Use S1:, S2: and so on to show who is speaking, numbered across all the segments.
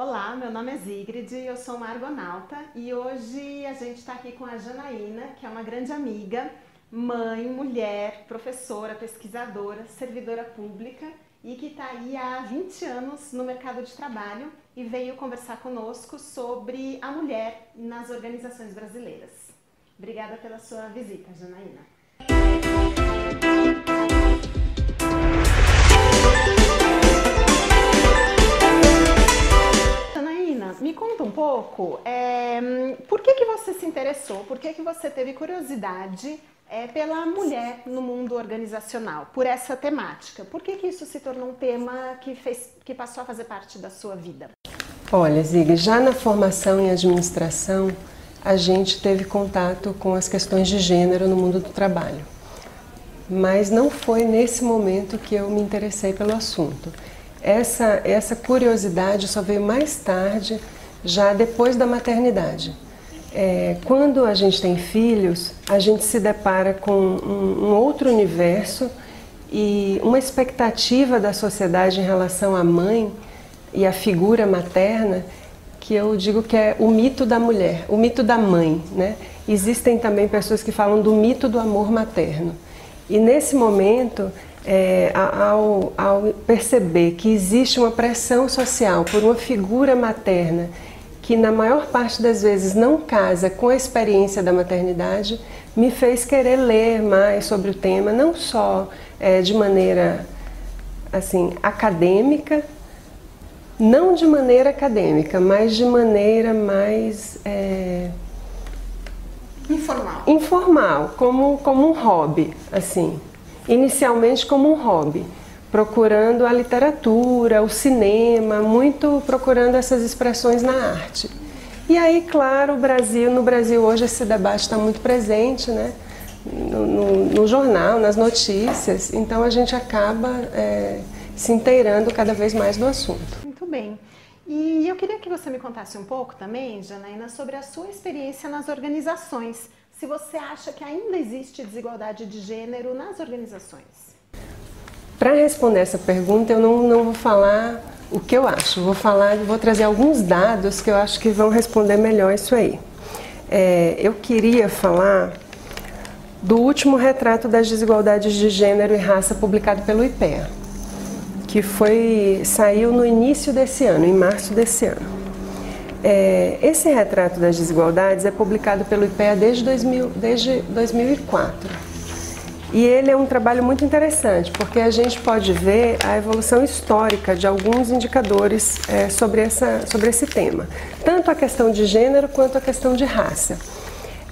S1: Olá, meu nome é Zigrid, eu sou uma argonauta e hoje a gente está aqui com a Janaína, que é uma grande amiga, mãe, mulher, professora, pesquisadora, servidora pública e que está aí há 20 anos no mercado de trabalho e veio conversar conosco sobre a mulher nas organizações brasileiras. Obrigada pela sua visita, Janaína. Me conta um pouco, é, por que, que você se interessou, por que, que você teve curiosidade é, pela mulher no mundo organizacional, por essa temática? Por que, que isso se tornou um tema que, fez, que passou a fazer parte da sua vida?
S2: Olha, Zig, já na formação em administração, a gente teve contato com as questões de gênero no mundo do trabalho. Mas não foi nesse momento que eu me interessei pelo assunto. Essa, essa curiosidade só veio mais tarde, já depois da maternidade. É, quando a gente tem filhos, a gente se depara com um, um outro universo e uma expectativa da sociedade em relação à mãe e à figura materna que eu digo que é o mito da mulher, o mito da mãe. Né? Existem também pessoas que falam do mito do amor materno. E nesse momento é, ao, ao, perceber que existe uma pressão social por uma figura materna que na maior parte das vezes não casa com a experiência da maternidade, me fez querer ler mais sobre o tema, não só é, de maneira assim acadêmica, não de maneira acadêmica, mas de maneira mais é,
S1: informal,
S2: informal, como como um hobby, assim inicialmente como um hobby, procurando a literatura, o cinema, muito procurando essas expressões na arte. E aí, claro, o Brasil, no Brasil hoje esse debate está muito presente, né? No, no, no, jornal, nas notícias, então a gente acaba é, se inteirando cada vez mais do assunto.
S1: Muito bem. E eu queria que você me contasse um pouco também, Janaína, sobre a sua experiência nas organizações se você acha que ainda existe desigualdade de gênero nas organizações.
S2: Para responder essa pergunta, eu não, não vou falar o que eu acho, vou falar, vou trazer alguns dados que eu acho que vão responder melhor isso aí. É, eu queria falar do último retrato das desigualdades de gênero e raça publicado pelo IPEA, que foi saiu no início desse ano, em março desse ano. É, esse retrato das desigualdades é publicado pelo IPEA desde, 2000, desde 2004. E ele é um trabalho muito interessante, porque a gente pode ver a evolução histórica de alguns indicadores é, sobre, essa, sobre esse tema, tanto a questão de gênero quanto a questão de raça.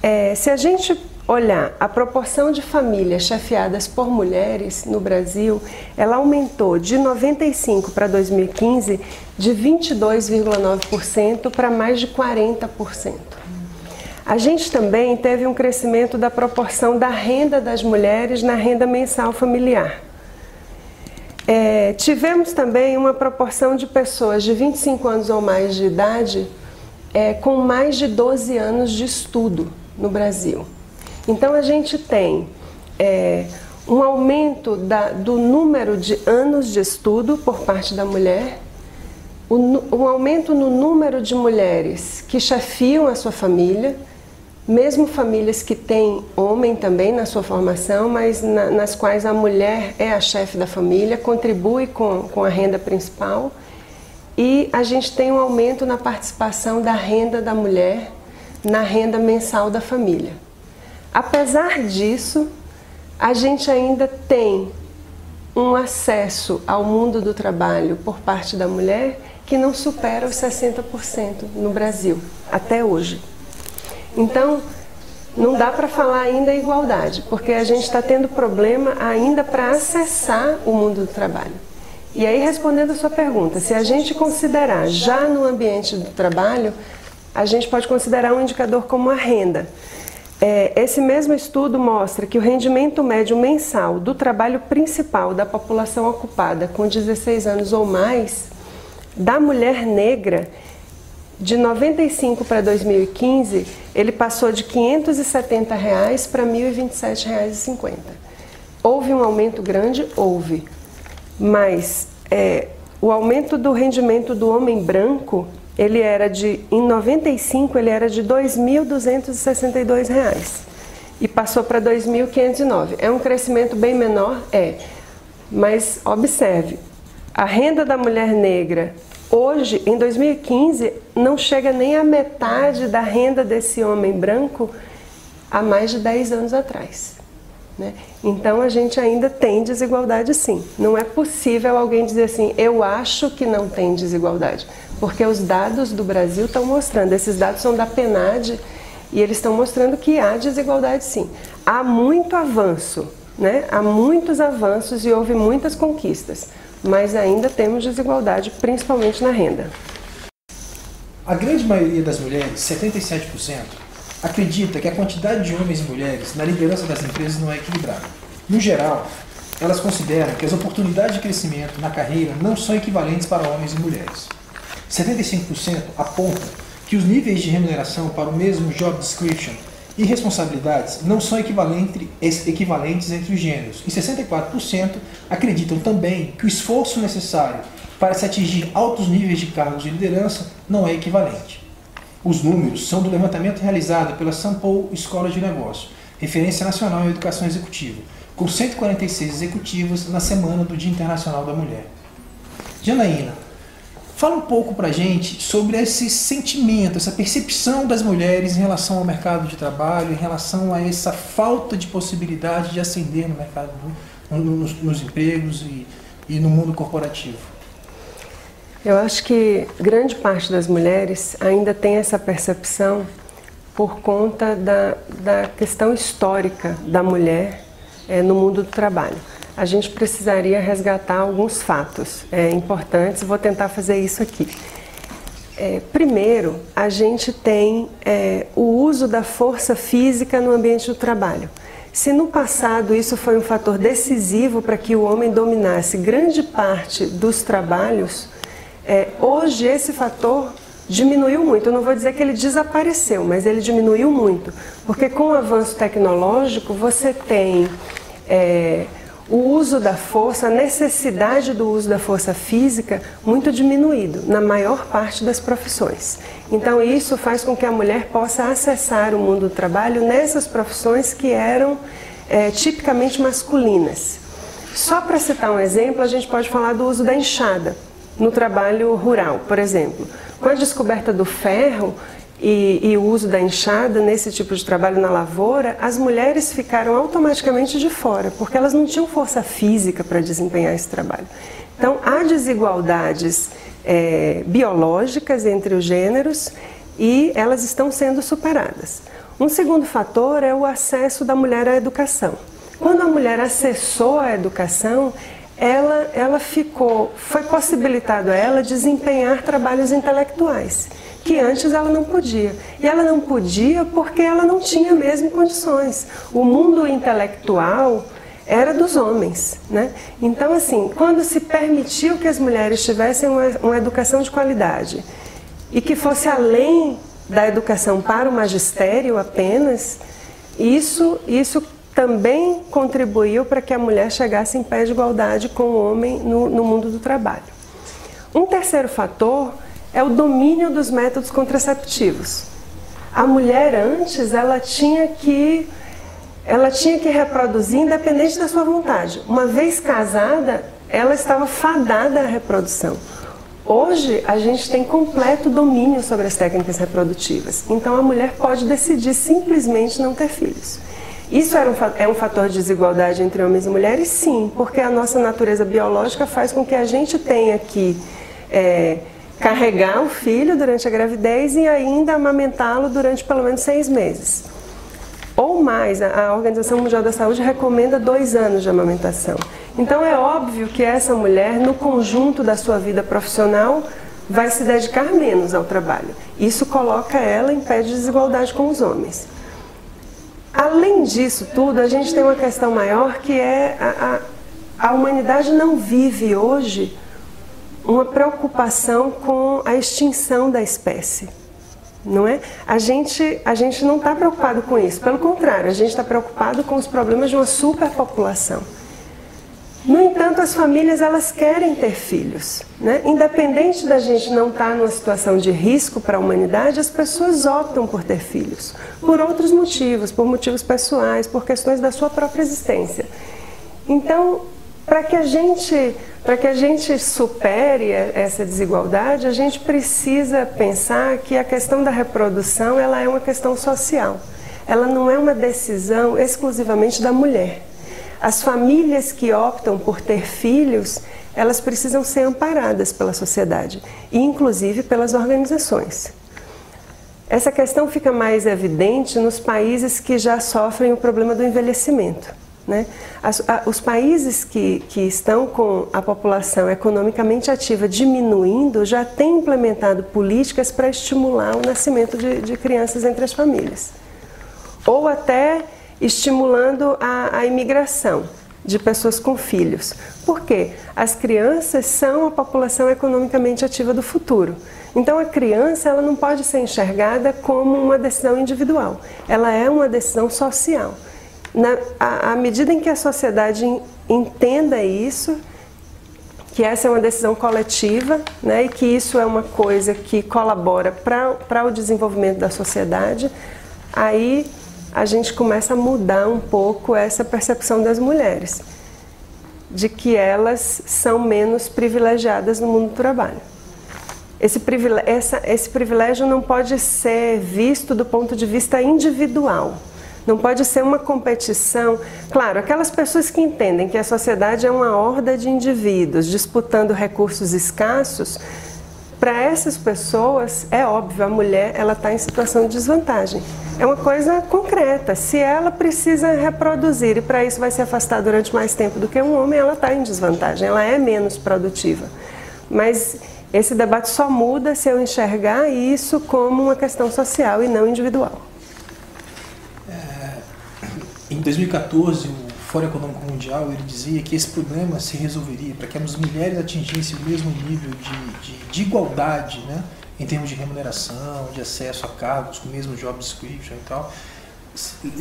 S2: É, se a gente olhar a proporção de famílias chefiadas por mulheres no Brasil, ela aumentou de 95 para 2015 de 22,9% para mais de 40%. A gente também teve um crescimento da proporção da renda das mulheres na renda mensal familiar. É, tivemos também uma proporção de pessoas de 25 anos ou mais de idade é, com mais de 12 anos de estudo no Brasil. Então a gente tem é, um aumento da, do número de anos de estudo por parte da mulher, um aumento no número de mulheres que chefiam a sua família, mesmo famílias que têm homem também na sua formação, mas na, nas quais a mulher é a chefe da família, contribui com, com a renda principal. E a gente tem um aumento na participação da renda da mulher na renda mensal da família. Apesar disso, a gente ainda tem um acesso ao mundo do trabalho por parte da mulher que não supera os 60% no Brasil, até hoje. Então, não dá para falar ainda igualdade, porque a gente está tendo problema ainda para acessar o mundo do trabalho. E aí, respondendo a sua pergunta, se a gente considerar já no ambiente do trabalho, a gente pode considerar um indicador como a renda. É, esse mesmo estudo mostra que o rendimento médio mensal do trabalho principal da população ocupada com 16 anos ou mais, da mulher negra, de 95 para 2015, ele passou de 570 reais para R$ 1.027,50. Houve um aumento grande? Houve. Mas é, o aumento do rendimento do homem branco, ele era de, em 95, ele era de R$ 2.262 e passou para 2.509. É um crescimento bem menor? É. Mas observe, a renda da mulher negra hoje, em 2015, não chega nem à metade da renda desse homem branco há mais de 10 anos atrás. Né? Então a gente ainda tem desigualdade sim. Não é possível alguém dizer assim, eu acho que não tem desigualdade, porque os dados do Brasil estão mostrando, esses dados são da PNAD e eles estão mostrando que há desigualdade sim. Há muito avanço, né? há muitos avanços e houve muitas conquistas, mas ainda temos desigualdade, principalmente na renda.
S3: A grande maioria das mulheres, 77%, acredita que a quantidade de homens e mulheres na liderança das empresas não é equilibrada. No geral, elas consideram que as oportunidades de crescimento na carreira não são equivalentes para homens e mulheres. 75% apontam que os níveis de remuneração para o mesmo job description e responsabilidades não são equivalentes entre os gêneros, e 64% acreditam também que o esforço necessário para se atingir altos níveis de cargos de liderança não é equivalente. Os números são do levantamento realizado pela Sampo Escola de Negócio, referência nacional em educação executiva, com 146 executivas na semana do Dia Internacional da Mulher. Janaína, fala um pouco para gente sobre esse sentimento, essa percepção das mulheres em relação ao mercado de trabalho, em relação a essa falta de possibilidade de ascender no mercado, nos, nos empregos e, e no mundo corporativo.
S2: Eu acho que grande parte das mulheres ainda tem essa percepção por conta da, da questão histórica da mulher é, no mundo do trabalho. A gente precisaria resgatar alguns fatos é, importantes, vou tentar fazer isso aqui. É, primeiro, a gente tem é, o uso da força física no ambiente do trabalho. Se no passado isso foi um fator decisivo para que o homem dominasse grande parte dos trabalhos, é, hoje esse fator diminuiu muito. Eu não vou dizer que ele desapareceu, mas ele diminuiu muito. Porque com o avanço tecnológico você tem é, o uso da força, a necessidade do uso da força física muito diminuído na maior parte das profissões. Então isso faz com que a mulher possa acessar o mundo do trabalho nessas profissões que eram é, tipicamente masculinas. Só para citar um exemplo, a gente pode falar do uso da enxada no trabalho rural, por exemplo. Com a descoberta do ferro e, e, o uso da enxada nesse tipo de trabalho na lavoura, as mulheres ficaram automaticamente de fora, porque elas não tinham força física para desempenhar esse trabalho. Então, há desigualdades é, biológicas entre os gêneros e elas estão sendo superadas. Um segundo fator é o acesso da mulher à educação. Quando a mulher acessou a educação, ela, ela ficou, foi possibilitado a ela desempenhar trabalhos intelectuais, que antes ela não podia. E ela não podia porque ela não tinha mesmo condições. O mundo intelectual era dos homens, né? Então, assim, quando se permitiu que as mulheres tivessem uma, uma educação de qualidade e que fosse além da educação para o magistério apenas, isso, isso também contribuiu para que a mulher chegasse em pé de igualdade com o homem no, no mundo do trabalho. Um terceiro fator é o domínio dos métodos contraceptivos. A mulher antes ela tinha que ela tinha que reproduzir independente da sua vontade. Uma vez casada, ela estava fadada à reprodução. Hoje a gente tem completo domínio sobre as técnicas reprodutivas. Então a mulher pode decidir simplesmente não ter filhos. Isso um, é um fator de desigualdade entre homens e mulheres? Sim, porque a nossa natureza biológica faz com que a gente tenha que é, carregar o filho durante a gravidez e ainda amamentá-lo durante pelo menos seis meses. Ou mais, a Organização Mundial da Saúde recomenda dois anos de amamentação. Então é óbvio que essa mulher, no conjunto da sua vida profissional, vai se dedicar menos ao trabalho. Isso coloca ela em pé de desigualdade com os homens. Além disso tudo, a gente tem uma questão maior que é a, a, a humanidade não vive hoje uma preocupação com a extinção da espécie. Não é? A gente, a gente não está preocupado com isso. Pelo contrário, a gente está preocupado com os problemas de uma superpopulação. No entanto, as famílias elas querem ter filhos, né? Independente da gente não estar numa situação de risco para a humanidade, as pessoas optam por ter filhos, por outros motivos, por motivos pessoais, por questões da sua própria existência. Então, para que a gente para que a gente supere essa desigualdade, a gente precisa pensar que a questão da reprodução ela é uma questão social. Ela não é uma decisão exclusivamente da mulher. As famílias que optam por ter filhos, elas precisam ser amparadas pela sociedade e inclusive pelas organizações. Essa questão fica mais evidente nos países que já sofrem o problema do envelhecimento. Né? As, a, os países que, que estão com a população economicamente ativa diminuindo já têm implementado políticas para estimular o nascimento de, de, crianças entre as famílias. Ou até estimulando a, a imigração de pessoas com filhos. Por quê? As crianças são a população economicamente ativa do futuro. Então a criança ela não pode ser enxergada como uma decisão individual, ela é uma decisão social na, à, à medida em que a sociedade entenda isso, que essa é uma decisão coletiva né, e que isso é uma coisa que colabora para o desenvolvimento da sociedade, aí a gente começa a mudar um pouco essa percepção das mulheres, de que elas são menos privilegiadas no mundo do trabalho. Esse privilégio, essa, esse privilégio não pode ser visto do ponto de vista individual. Não pode ser uma competição. Claro, aquelas pessoas que entendem que a sociedade é uma horda de indivíduos disputando recursos escassos, para essas pessoas é óbvio, a mulher ela está em situação de desvantagem. É uma coisa concreta. Se ela precisa reproduzir e para isso vai se afastar durante mais tempo do que um homem, ela está em desvantagem. Ela é menos produtiva. Mas esse debate só muda se eu enxergar isso como uma questão social e não individual.
S3: Em 2014, o Fórum Econômico Mundial ele dizia que esse problema se resolveria para que as mulheres atingissem o mesmo nível de, de, de igualdade, né, em termos de remuneração, de acesso a cargos com o mesmo job description e tal,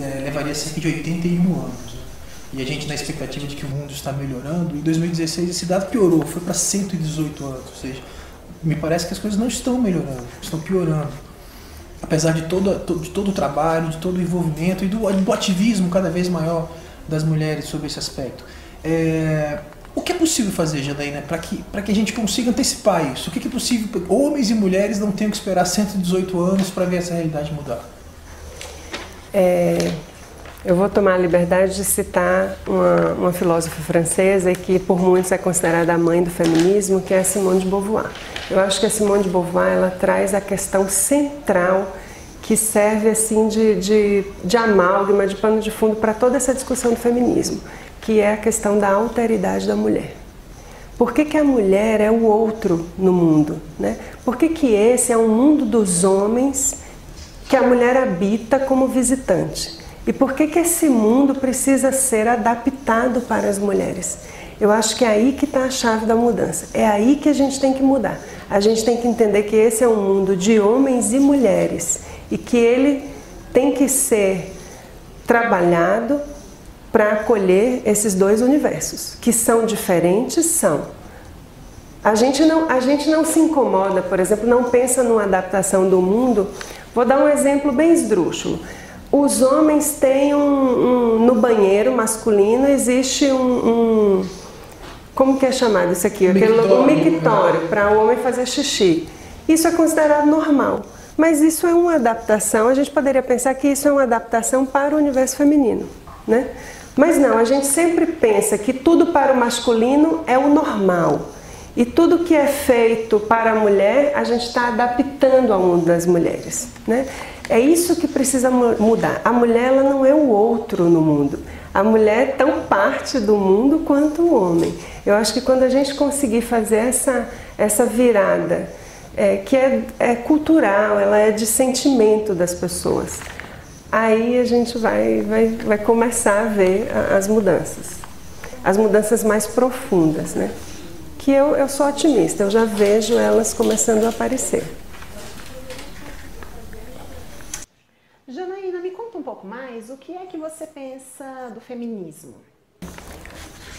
S3: é, levaria cerca de 81 anos. Né? E a gente na expectativa de que o mundo está melhorando, em 2016 esse dado piorou, foi para 118 anos, ou seja, me parece que as coisas não estão melhorando, estão piorando apesar de todo, de todo o trabalho, de todo o envolvimento e do, do ativismo cada vez maior das mulheres sobre esse aspecto. É, o que é possível fazer, Janaína, para que, que a gente consiga antecipar isso? O que é possível? Homens e mulheres não tenham que esperar 118 anos para ver essa realidade mudar.
S2: É, eu vou tomar a liberdade de citar uma, uma filósofa francesa que por muitos é considerada a mãe do feminismo, que é a Simone de Beauvoir. Eu acho que a Simone de Beauvoir ela traz a questão central que serve assim de, de, de amálgama, de pano de fundo para toda essa discussão do feminismo, que é a questão da alteridade da mulher. Por que, que a mulher é o outro no mundo? Né? Por que, que esse é um mundo dos homens que a mulher habita como visitante? E por que, que esse mundo precisa ser adaptado para as mulheres? Eu acho que é aí que está a chave da mudança. É aí que a gente tem que mudar. A gente tem que entender que esse é um mundo de homens e mulheres e que ele tem que ser trabalhado para acolher esses dois universos, que são diferentes, são. A gente, não, a gente não se incomoda, por exemplo, não pensa numa adaptação do mundo. Vou dar um exemplo bem esdrúxulo. Os homens têm um, um no banheiro masculino existe um, um como que é chamado isso aqui? Aquele um mictório para o homem fazer xixi. Isso é considerado normal. Mas isso é uma adaptação, a gente poderia pensar que isso é uma adaptação para o universo feminino, né? Mas não, a gente sempre pensa que tudo para o masculino é o normal. E tudo que é feito para a mulher, a gente está adaptando ao mundo das mulheres. Né? É isso que precisa mudar. A mulher ela não é o outro no mundo. A mulher é tão parte do mundo quanto o homem. Eu acho que quando a gente conseguir fazer essa, essa virada, é, que é, é cultural, ela é de sentimento das pessoas, aí a gente vai, vai, vai começar a ver as mudanças. As mudanças mais profundas, né? Que eu, eu sou otimista, eu já vejo elas começando a aparecer.
S1: Janaína, me conta um pouco mais o que é que você pensa do feminismo?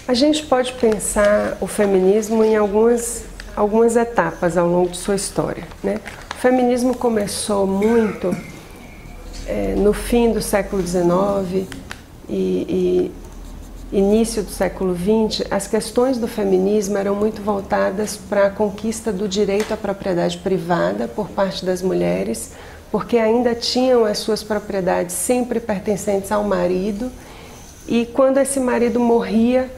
S2: A gente pode pensar o feminismo em algumas, algumas etapas ao longo de sua história. Né? O feminismo começou muito é, no fim do século XIX e, e início do século XX, as questões do feminismo eram muito voltadas para a conquista do direito à propriedade privada por parte das mulheres, porque ainda tinham as suas propriedades sempre pertencentes ao marido, e quando esse marido morria,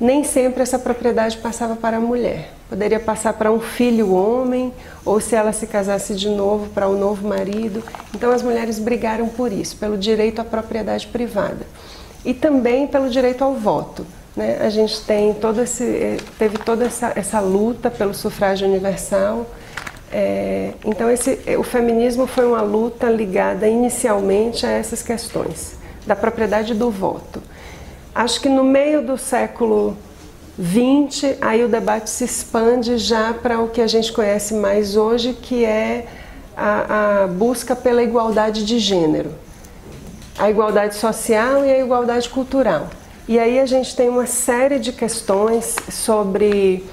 S2: nem sempre essa propriedade passava para a mulher. Poderia passar para um filho homem, ou se ela se casasse de novo, para o um novo marido. Então as mulheres brigaram por isso, pelo direito à propriedade privada e também pelo direito ao voto. Né? A gente tem todo esse, eh, teve toda essa, essa luta pelo sufrágio universal. É, então, esse, eh, o feminismo foi uma luta ligada inicialmente a essas questões da propriedade do voto. Acho que no meio do século XX, aí o debate se expande já para o que a gente conhece mais hoje, que é a, a busca pela igualdade de gênero a igualdade social e a igualdade cultural. E aí a gente tem uma série de questões sobre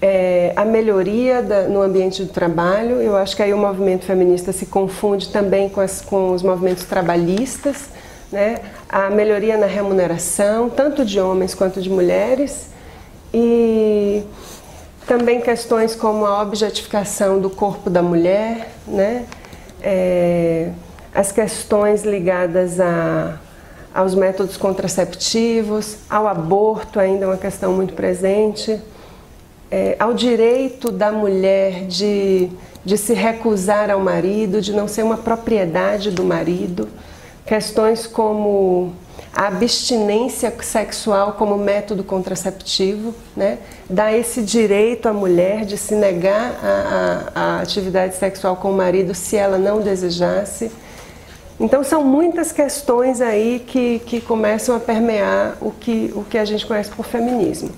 S2: é, a melhoria da, no ambiente do trabalho. Eu acho que aí o movimento feminista se confunde também com, as, com os movimentos trabalhistas, né? a melhoria na remuneração, tanto de homens quanto de mulheres, e também questões como a objetificação do corpo da mulher, né? É, as questões ligadas a, aos métodos contraceptivos, ao aborto, ainda é uma questão muito presente, é, ao direito da mulher de, de se recusar ao marido, de não ser uma propriedade do marido, questões como a abstinência sexual como método contraceptivo, né? dá esse direito à mulher de se negar a atividade sexual com o marido se ela não desejasse. Então são muitas questões aí que, que começam a permear o que, o que a gente conhece por feminismo.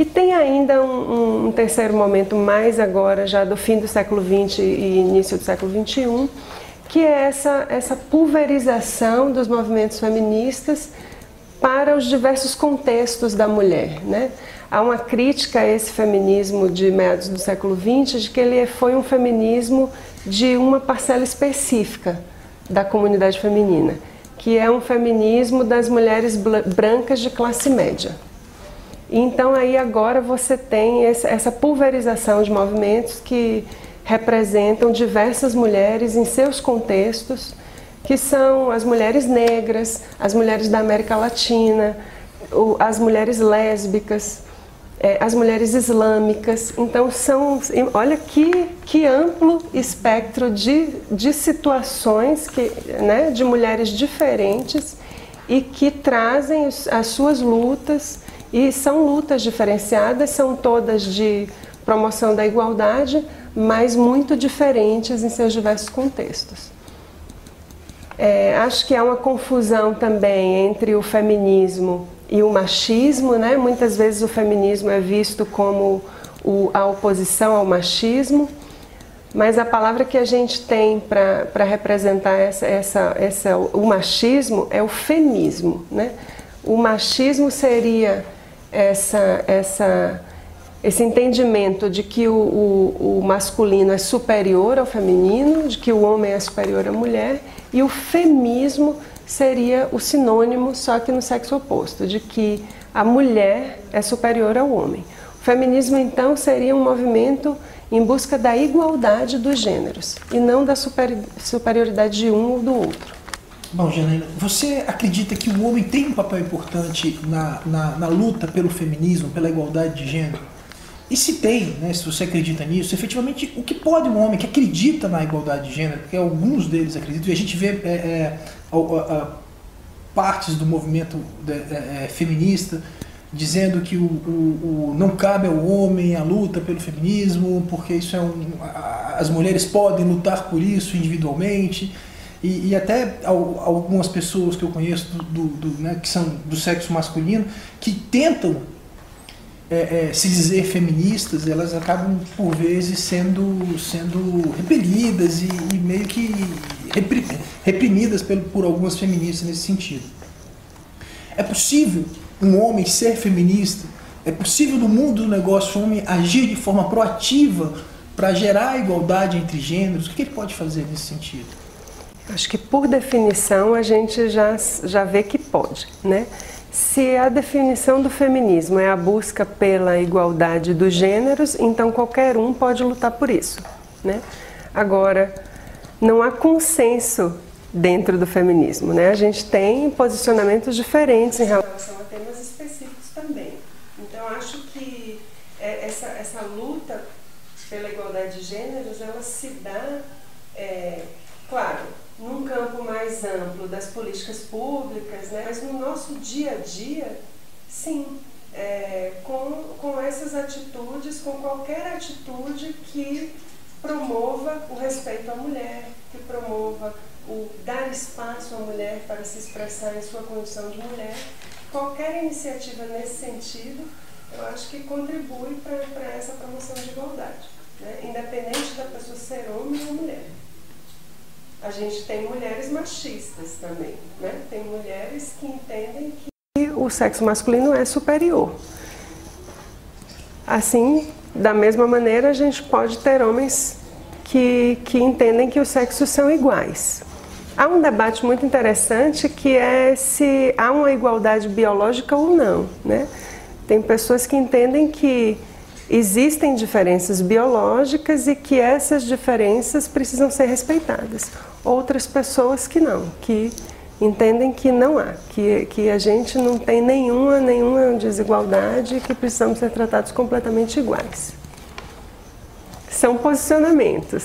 S2: E tem ainda um, um terceiro momento mais agora, já do fim do século XX e início do século XXI, que é essa, essa pulverização dos movimentos feministas para os diversos contextos da mulher. Né? Há uma crítica a esse feminismo de meados do século XX de que ele foi um feminismo de uma parcela específica da comunidade feminina, que é um feminismo das mulheres brancas de classe média. Então aí agora você tem essa pulverização de movimentos que representam diversas mulheres em seus contextos, que são as mulheres negras, as mulheres da América Latina, as mulheres lésbicas, é, as mulheres islâmicas. Então, são, olha que, que amplo espectro de, de situações que, né, de mulheres diferentes e que trazem as suas lutas, e são lutas diferenciadas, são todas de promoção da igualdade, mas muito diferentes em seus diversos contextos. É, acho que há uma confusão também entre o feminismo e o machismo, né? Muitas vezes o feminismo é visto como o, a oposição ao machismo, mas a palavra que a gente tem para representar essa, essa, essa, o machismo é o femismo, né? O machismo seria essa, essa, esse entendimento de que o, o, o masculino é superior ao feminino, de que o homem é superior à mulher, e o femismo seria o sinônimo, só que no sexo oposto, de que a mulher é superior ao homem. O feminismo, então, seria um movimento em busca da igualdade dos gêneros e não da superioridade de um ou do outro.
S3: Bom, Janaína, você acredita que o homem tem um papel importante na, na, na luta pelo feminismo, pela igualdade de gênero? E se tem, né, se você acredita nisso, efetivamente, o que pode um homem que acredita na igualdade de gênero, porque alguns deles acreditam, e a gente vê é, é, a, a, partes do movimento de, é, é, feminista dizendo que o, o, o, não cabe ao homem a luta pelo feminismo, porque isso é um, a, as mulheres podem lutar por isso individualmente. E, e até algumas pessoas que eu conheço do, do, do né, que são do sexo masculino que tentam é, é, se dizer feministas, elas acabam por vezes sendo, sendo repelidas e, e meio que reprimidas por, por algumas feministas nesse sentido. É possível um homem ser feminista É possível no mundo do negócio o homem agir de forma proativa para gerar a igualdade entre gêneros? O que ele pode fazer nesse sentido?
S2: Acho que por definição a gente já, já vê que pode, né? Se a definição do feminismo é a busca pela igualdade dos gêneros, então qualquer um pode lutar por isso, né? Agora, não há consenso dentro do feminismo, né? A gente tem posicionamentos diferentes em relação a temas específicos também. Então, acho que é, essa, essa luta pela igualdade de gêneros, ela se dá, é, claro, num campo mais amplo das políticas públicas, né? mas no nosso dia a dia, sim, é, com, com essas atitudes, com qualquer atitude que promova o respeito à mulher, que promova o dar espaço à mulher para se expressar em sua condição de mulher. Qualquer iniciativa nesse sentido, eu acho que contribui para essa promoção de igualdade, né? independente da pessoa ser homem ou mulher. A gente tem mulheres machistas também, né? tem mulheres que entendem que o sexo masculino é superior. Assim, da mesma maneira, a gente pode ter homens que, que entendem que os sexos são iguais. Há um debate muito interessante que é se há uma igualdade biológica ou não. Né? Tem pessoas que entendem que existem diferenças biológicas e que essas diferenças precisam ser respeitadas. Outras pessoas que não, que entendem que não há, que, que a gente não tem nenhuma, nenhuma desigualdade e que precisamos ser tratados completamente iguais. São posicionamentos.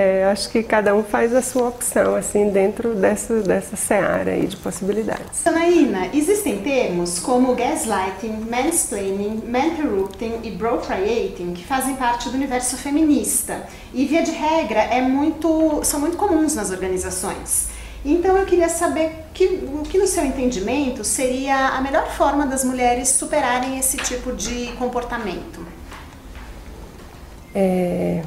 S2: É, acho que cada um faz a sua opção, assim, dentro dessa, dessa seara aí de possibilidades.
S1: Anaína, existem termos como gaslighting, mansplaining, manterrupting e brocreating que fazem parte do universo feminista e, via de regra, é muito, são muito comuns nas organizações. Então eu queria saber que, o que, no seu entendimento, seria a melhor forma das mulheres superarem esse tipo de comportamento.
S2: É,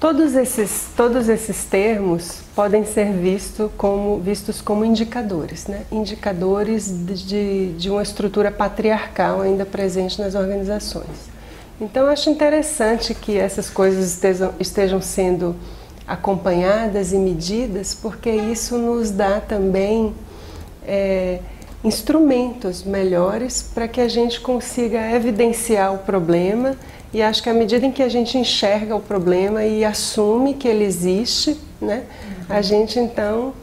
S2: Todos esses, todos esses termos podem ser visto como, vistos como indicadores, né? indicadores de, de uma estrutura patriarcal ainda presente nas organizações. Então, acho interessante que essas coisas estejam, estejam sendo acompanhadas e medidas, porque isso nos dá também é, instrumentos melhores para que a gente consiga evidenciar o problema e acho que à medida em que a gente enxerga o problema e assume que ele existe, né, uhum. a gente então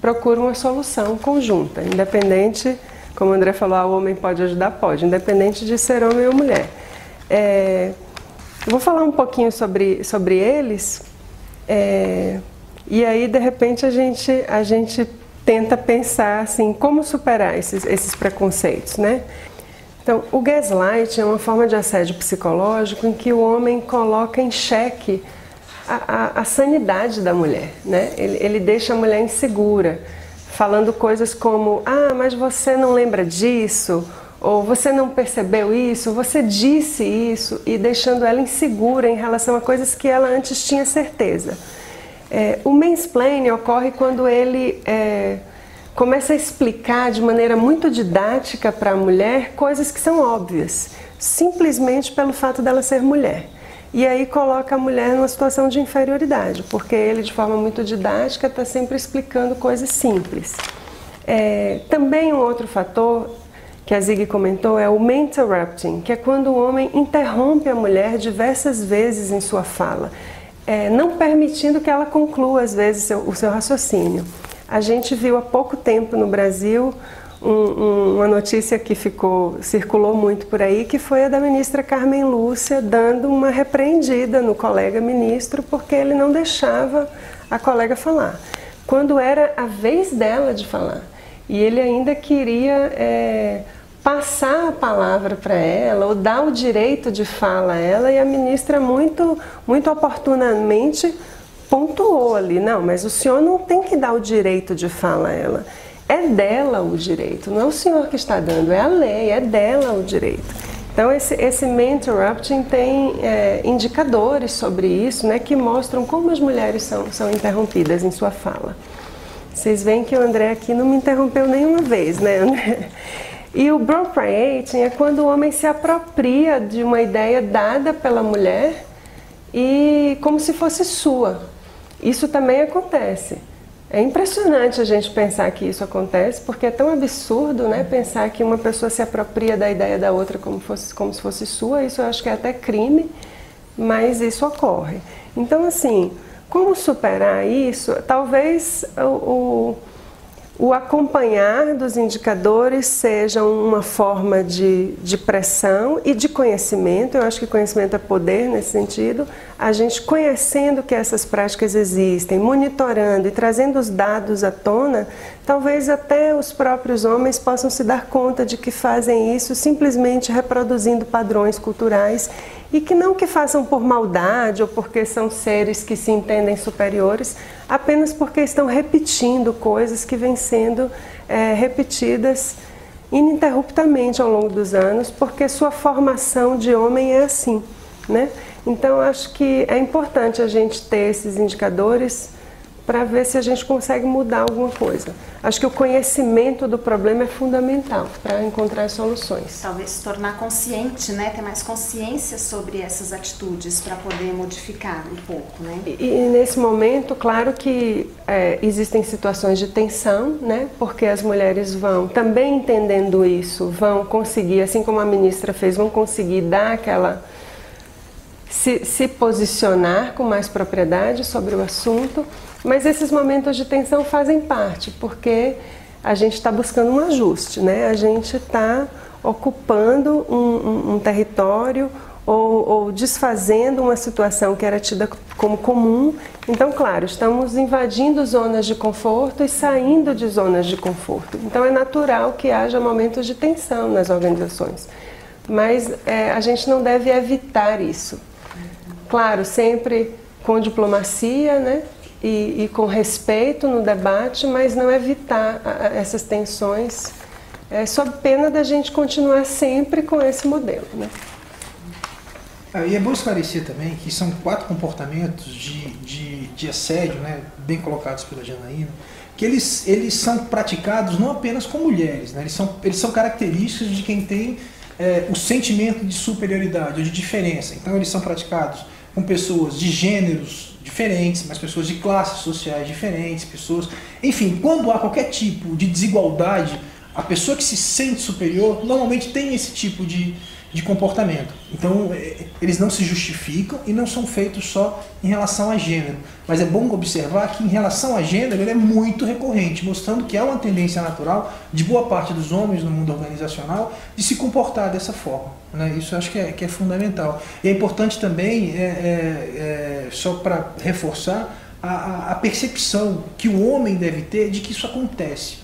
S2: procura uma solução conjunta, independente, como o André falou, ah, o homem pode ajudar, pode, independente de ser homem ou mulher. É, eu vou falar um pouquinho sobre, sobre eles, é, e aí de repente a gente, a gente tenta pensar assim, como superar esses, esses preconceitos, né? Então, o gaslight é uma forma de assédio psicológico em que o homem coloca em xeque a, a, a sanidade da mulher, né? Ele, ele deixa a mulher insegura, falando coisas como: ah, mas você não lembra disso, ou você não percebeu isso, você disse isso, e deixando ela insegura em relação a coisas que ela antes tinha certeza. É, o mansplaining ocorre quando ele é, começa a explicar de maneira muito didática para a mulher coisas que são óbvias, simplesmente pelo fato dela ser mulher. E aí coloca a mulher numa situação de inferioridade, porque ele, de forma muito didática, está sempre explicando coisas simples. É, também um outro fator que a Zig comentou é o interrupting, que é quando o homem interrompe a mulher diversas vezes em sua fala, é, não permitindo que ela conclua, às vezes, seu, o seu raciocínio. A gente viu há pouco tempo no Brasil um, um, uma notícia que ficou circulou muito por aí, que foi a da ministra Carmen Lúcia dando uma repreendida no colega ministro porque ele não deixava a colega falar. Quando era a vez dela de falar. E ele ainda queria é, passar a palavra para ela ou dar o direito de fala a ela e a ministra muito, muito oportunamente pontuou ali, não, mas o senhor não tem que dar o direito de fala a ela. É dela o direito, não é o senhor que está dando, é a lei, é dela o direito. Então esse, esse interrupting tem é, indicadores sobre isso, né, que mostram como as mulheres são, são interrompidas em sua fala. Vocês veem que o André aqui não me interrompeu nenhuma vez, né, André? E o appropriating é quando o homem se apropria de uma ideia dada pela mulher e como se fosse sua. Isso também acontece. É impressionante a gente pensar que isso acontece, porque é tão absurdo, né? Pensar que uma pessoa se apropria da ideia da outra como, fosse, como se fosse sua. Isso eu acho que é até crime, mas isso ocorre. Então, assim, como superar isso? Talvez o, o o acompanhar dos indicadores seja uma forma de, de pressão e de conhecimento. Eu acho que conhecimento é poder nesse sentido. A gente conhecendo que essas práticas existem, monitorando e trazendo os dados à tona, talvez até os próprios homens possam se dar conta de que fazem isso simplesmente reproduzindo padrões culturais e que não que façam por maldade ou porque são seres que se entendem superiores, apenas porque estão repetindo coisas que vêm sendo é, repetidas ininterruptamente ao longo dos anos, porque sua formação de homem é assim, né? Então acho que é importante a gente ter esses indicadores para ver se a gente consegue mudar alguma coisa. Acho que o conhecimento do problema é fundamental para encontrar soluções.
S1: Talvez se tornar consciente, né? ter mais consciência sobre essas atitudes para poder modificar um pouco. Né?
S2: E, e nesse momento, claro que é, existem situações de tensão, né? porque as mulheres vão, também entendendo isso, vão conseguir, assim como a ministra fez, vão conseguir dar aquela. Se, se posicionar com mais propriedade sobre o assunto mas esses momentos de tensão fazem parte, porque a gente está buscando um ajuste, né? A gente está ocupando um, um, um território ou, ou, desfazendo uma situação que era tida como comum. Então, claro, estamos invadindo zonas de conforto e saindo de zonas de conforto. Então, é natural que haja momentos de tensão nas organizações, mas é, a gente não deve evitar isso. Claro, sempre com diplomacia, né? E, e com respeito no debate, mas não evitar essas tensões, é, sob pena da gente continuar sempre com esse modelo. Né?
S3: Ah, e é bom esclarecer também que são quatro comportamentos de, de, de assédio, né, bem colocados pela Janaína, que eles, eles são praticados não apenas com mulheres, né, eles, são, eles são características de quem tem é, o sentimento de superioridade ou de diferença. Então, eles são praticados com pessoas de gêneros diferentes, mas pessoas de classes sociais diferentes, pessoas. Enfim, quando há qualquer tipo de desigualdade, a pessoa que se sente superior normalmente tem esse tipo de, de comportamento. Então, é, eles não se justificam e não são feitos só em relação a gênero. Mas é bom observar que, em relação a gênero, ele é muito recorrente, mostrando que há uma tendência natural de boa parte dos homens no mundo organizacional de se comportar dessa forma. Né? Isso eu acho que é, que é fundamental. E é importante também, é, é, é só para reforçar, a, a percepção que o homem deve ter de que isso acontece.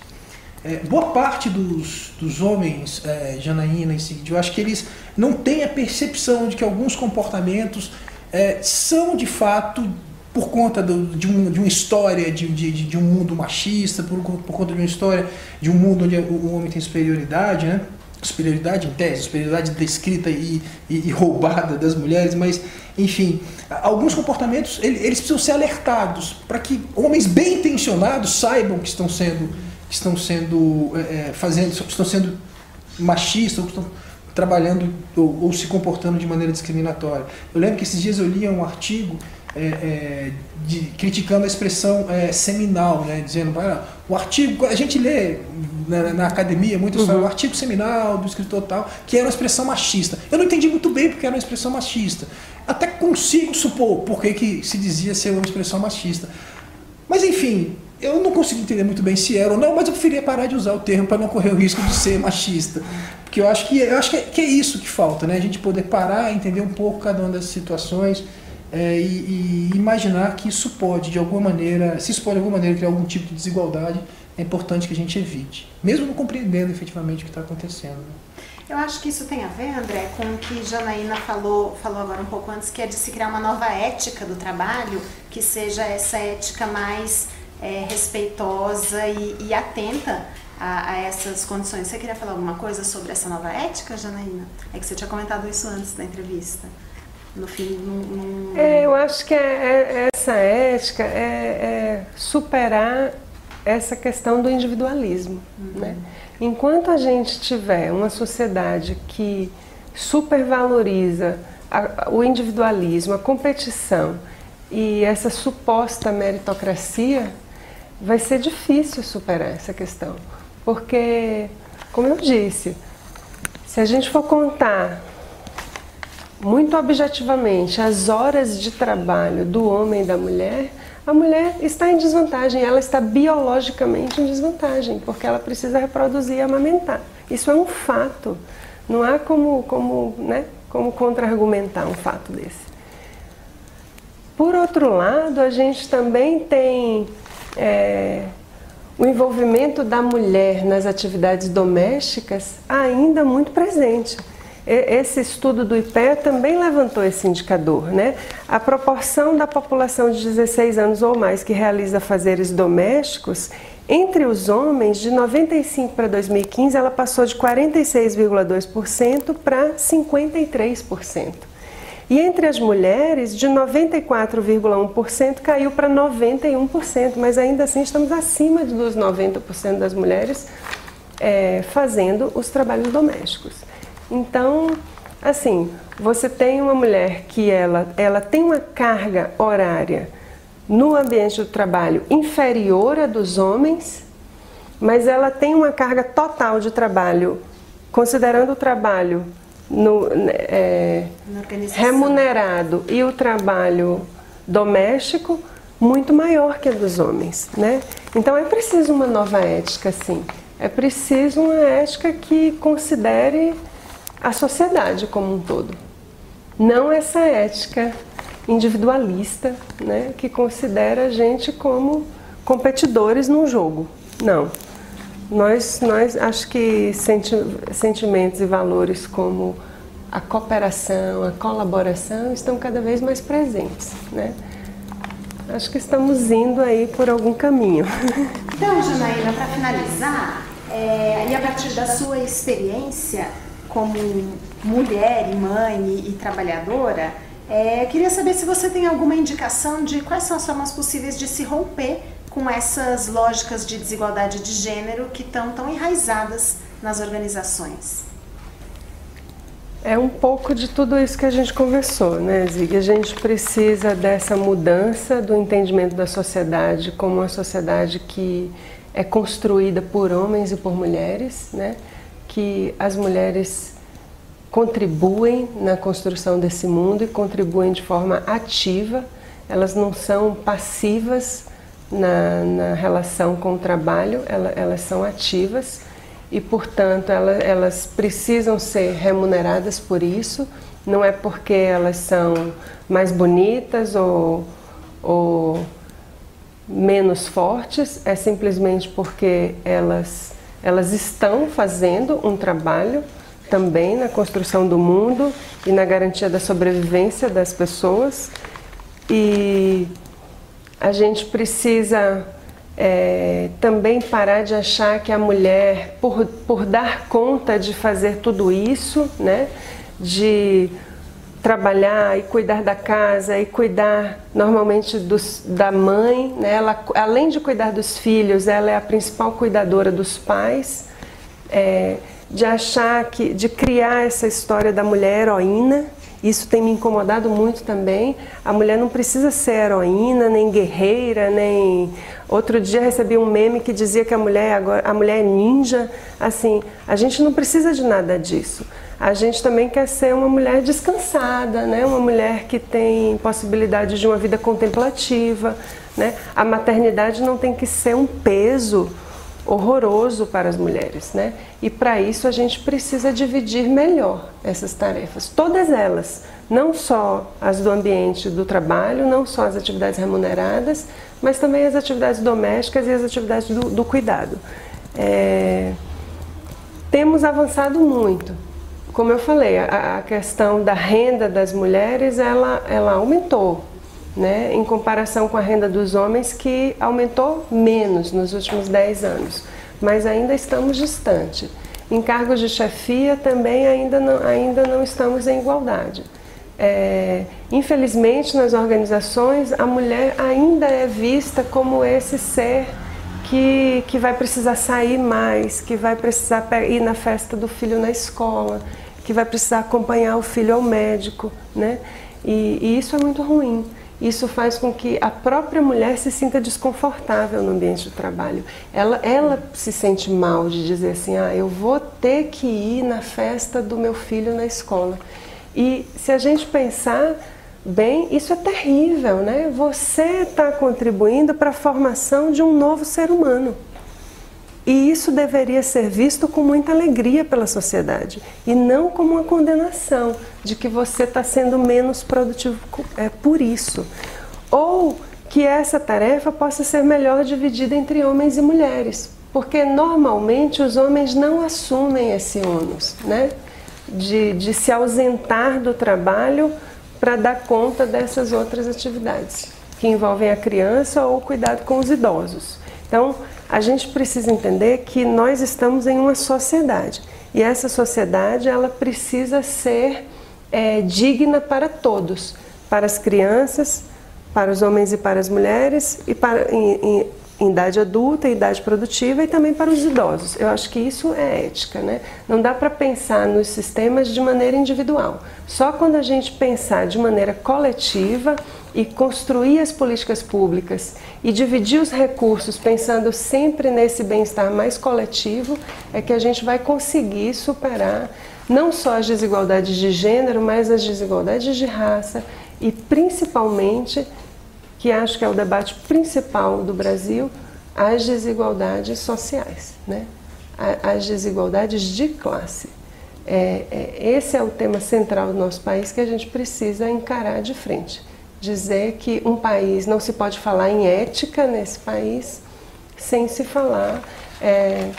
S3: É, boa parte dos, dos homens, é, Janaína e Cid, eu acho que eles não têm a percepção de que alguns comportamentos é, são de fato por conta do, de, um, de uma história de, de, de, um mundo machista, por, por conta de uma história de um mundo onde o homem tem superioridade, né? superioridade em tese, superioridade descrita e, e, e, roubada das mulheres, mas enfim, alguns comportamentos eles precisam ser alertados para que homens bem intencionados saibam que estão sendo que estão sendo é, é, fazendo, estão sendo machistas, ou estão trabalhando ou, ou, se comportando de maneira discriminatória. Eu lembro que esses dias eu lia um artigo é, é, de, criticando a expressão é, seminal, né, dizendo ah, o artigo, a gente lê na, na academia muito uhum. o artigo seminal do escritor tal, que era uma expressão machista. Eu não entendi muito bem porque era uma expressão machista. Até consigo supor por que se dizia ser uma expressão machista. Mas enfim, eu não consegui entender muito bem se era ou não, mas eu preferia parar de usar o termo para não correr o risco de ser machista. Porque eu acho que, eu acho que é, que, é, isso que falta, né? A gente poder parar, entender um pouco cada uma das situações é, e, e, imaginar que isso pode, de alguma maneira, se isso pode de alguma maneira criar algum tipo de desigualdade, é importante que a gente evite, mesmo não compreendendo efetivamente o que está acontecendo. Né?
S1: Eu acho que isso tem a ver, André, com o que Janaína falou, falou agora um pouco antes, que é de se criar uma nova ética do trabalho, que seja essa ética mais é, respeitosa e, e atenta a, a, essas condições. Você queria falar alguma coisa sobre essa nova ética, Janaína? É que você tinha comentado isso antes da entrevista. No fim,
S2: É, eu acho que é, é, essa ética é, é superar essa questão do individualismo. Uhum. Né? Enquanto a gente tiver uma sociedade que supervaloriza a, o individualismo, a competição e essa suposta meritocracia, vai ser difícil superar essa questão. Porque, como eu disse, se a gente for contar muito objetivamente as horas de trabalho do homem e da mulher, a mulher está em desvantagem, ela está biologicamente em desvantagem, porque ela precisa reproduzir e amamentar. Isso é um fato. Não há como, como, né, como contra-argumentar um fato desse. Por outro lado, a gente também tem é, o envolvimento da mulher nas atividades domésticas ainda muito presente esse estudo do IPEA também levantou esse indicador, né? A proporção da população de 16 anos ou mais que realiza fazeres domésticos entre os homens, de 95 para 2015, ela passou de 46,2% para 53%. E entre as mulheres, de 94,1% caiu para 91%, mas ainda assim estamos acima dos 90% das mulheres é, fazendo os trabalhos domésticos. Então, assim, você tem uma mulher que ela, ela tem uma carga horária no ambiente do trabalho inferior à dos homens, mas ela tem uma carga total de trabalho, considerando o trabalho no, é, remunerado e o trabalho doméstico, muito maior que a dos homens, né? Então é preciso uma nova ética, sim. É preciso uma ética que considere a sociedade como um todo. Não essa ética individualista, né, que considera a gente como competidores num jogo. Não. Nós, nós acho que senti sentimentos e valores como a cooperação, a colaboração estão cada vez mais presentes, né? Acho que estamos indo aí por algum caminho.
S1: Então, Janaína, para finalizar, é, e a partir da sua experiência, como mulher e mãe e, e trabalhadora, é, queria saber se você tem alguma indicação de quais são as formas possíveis de se romper com essas lógicas de desigualdade de gênero que estão tão enraizadas nas organizações.
S2: É um pouco de tudo isso que a gente conversou, né, Zig? A gente precisa dessa mudança do entendimento da sociedade como uma sociedade que é construída por homens e por mulheres, né? que as mulheres contribuem na construção desse mundo e contribuem de forma ativa, elas não são passivas na, na relação com o trabalho, elas, elas são ativas e, portanto, elas, elas precisam ser remuneradas por isso. Não é porque elas são mais bonitas ou, ou menos fortes, é simplesmente porque elas elas estão fazendo um trabalho também na construção do mundo e na garantia da sobrevivência das pessoas. E a gente precisa é, também parar de achar que a mulher, por, por dar conta de fazer tudo isso, né, de trabalhar e cuidar da casa e cuidar normalmente dos, da mãe, né? ela, além de cuidar dos filhos, ela é a principal cuidadora dos pais, é, de achar que, de criar essa história da mulher heroína, isso tem me incomodado muito também. A mulher não precisa ser heroína, nem guerreira, nem. Outro dia recebi um meme que dizia que a mulher agora a mulher é ninja. Assim, a gente não precisa de nada disso a gente também quer ser uma mulher descansada, né? uma mulher que tem possibilidade de uma vida contemplativa. Né? A maternidade não tem que ser um peso horroroso para as mulheres. Né? E para isso a gente precisa dividir melhor essas tarefas, todas elas, não só as do ambiente do trabalho, não só as atividades remuneradas, mas também as atividades domésticas e as atividades do, do cuidado. É... Temos avançado muito, como eu falei, a, a, questão da renda das mulheres ela, ela aumentou, né? em comparação com a renda dos homens, que aumentou menos nos últimos 10 anos, mas ainda estamos distante. Em cargos de chefia também ainda não, ainda não estamos em igualdade. É, infelizmente, nas organizações, a mulher ainda é vista como esse ser que, que vai precisar sair mais, que vai precisar ir na festa do filho na escola, que vai precisar acompanhar o filho ao médico, né? E, e isso é muito ruim. Isso faz com que a própria mulher se sinta desconfortável no ambiente de trabalho. Ela, ela se sente mal de dizer assim: ah, eu vou ter que ir na festa do meu filho na escola. E se a gente pensar bem, isso é terrível, né? Você está contribuindo para a formação de um novo ser humano. E isso deveria ser visto com muita alegria pela sociedade e não como uma condenação de que você está sendo menos produtivo é, por isso. Ou que essa tarefa possa ser melhor dividida entre homens e mulheres, porque normalmente os homens não assumem esse ônus, né? De, de se ausentar do trabalho para dar conta dessas outras atividades que envolvem a criança ou o cuidado com os idosos. Então, a gente precisa entender que nós estamos em uma sociedade. E essa sociedade ela precisa ser é, digna para todos, para as crianças, para os homens e para as mulheres e para em, em idade adulta, idade produtiva e também para os idosos. Eu acho que isso é ética, né? Não dá para pensar nos sistemas de maneira individual. Só quando a gente pensar de maneira coletiva e construir as políticas públicas e dividir os recursos pensando sempre nesse bem-estar mais coletivo é que a gente vai conseguir superar não só as desigualdades de gênero, mas as desigualdades de raça e principalmente que acho que é o debate principal do Brasil, as desigualdades sociais, né? as desigualdades de classe. É, é, esse é o tema central do nosso país que a gente precisa encarar de frente. Dizer que um país não se pode falar em ética nesse país sem se falar é,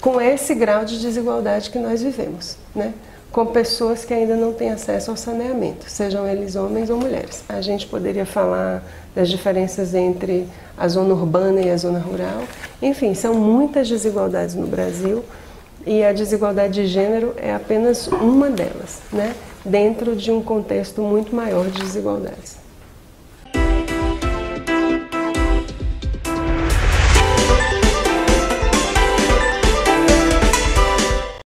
S2: com esse grau de desigualdade que nós vivemos. Né? Com pessoas que ainda não têm acesso ao saneamento, sejam eles homens ou mulheres. A gente poderia falar das diferenças entre a zona urbana e a zona rural. Enfim, são muitas desigualdades no Brasil e a desigualdade de gênero é apenas uma delas, né? dentro de um contexto muito maior de desigualdades.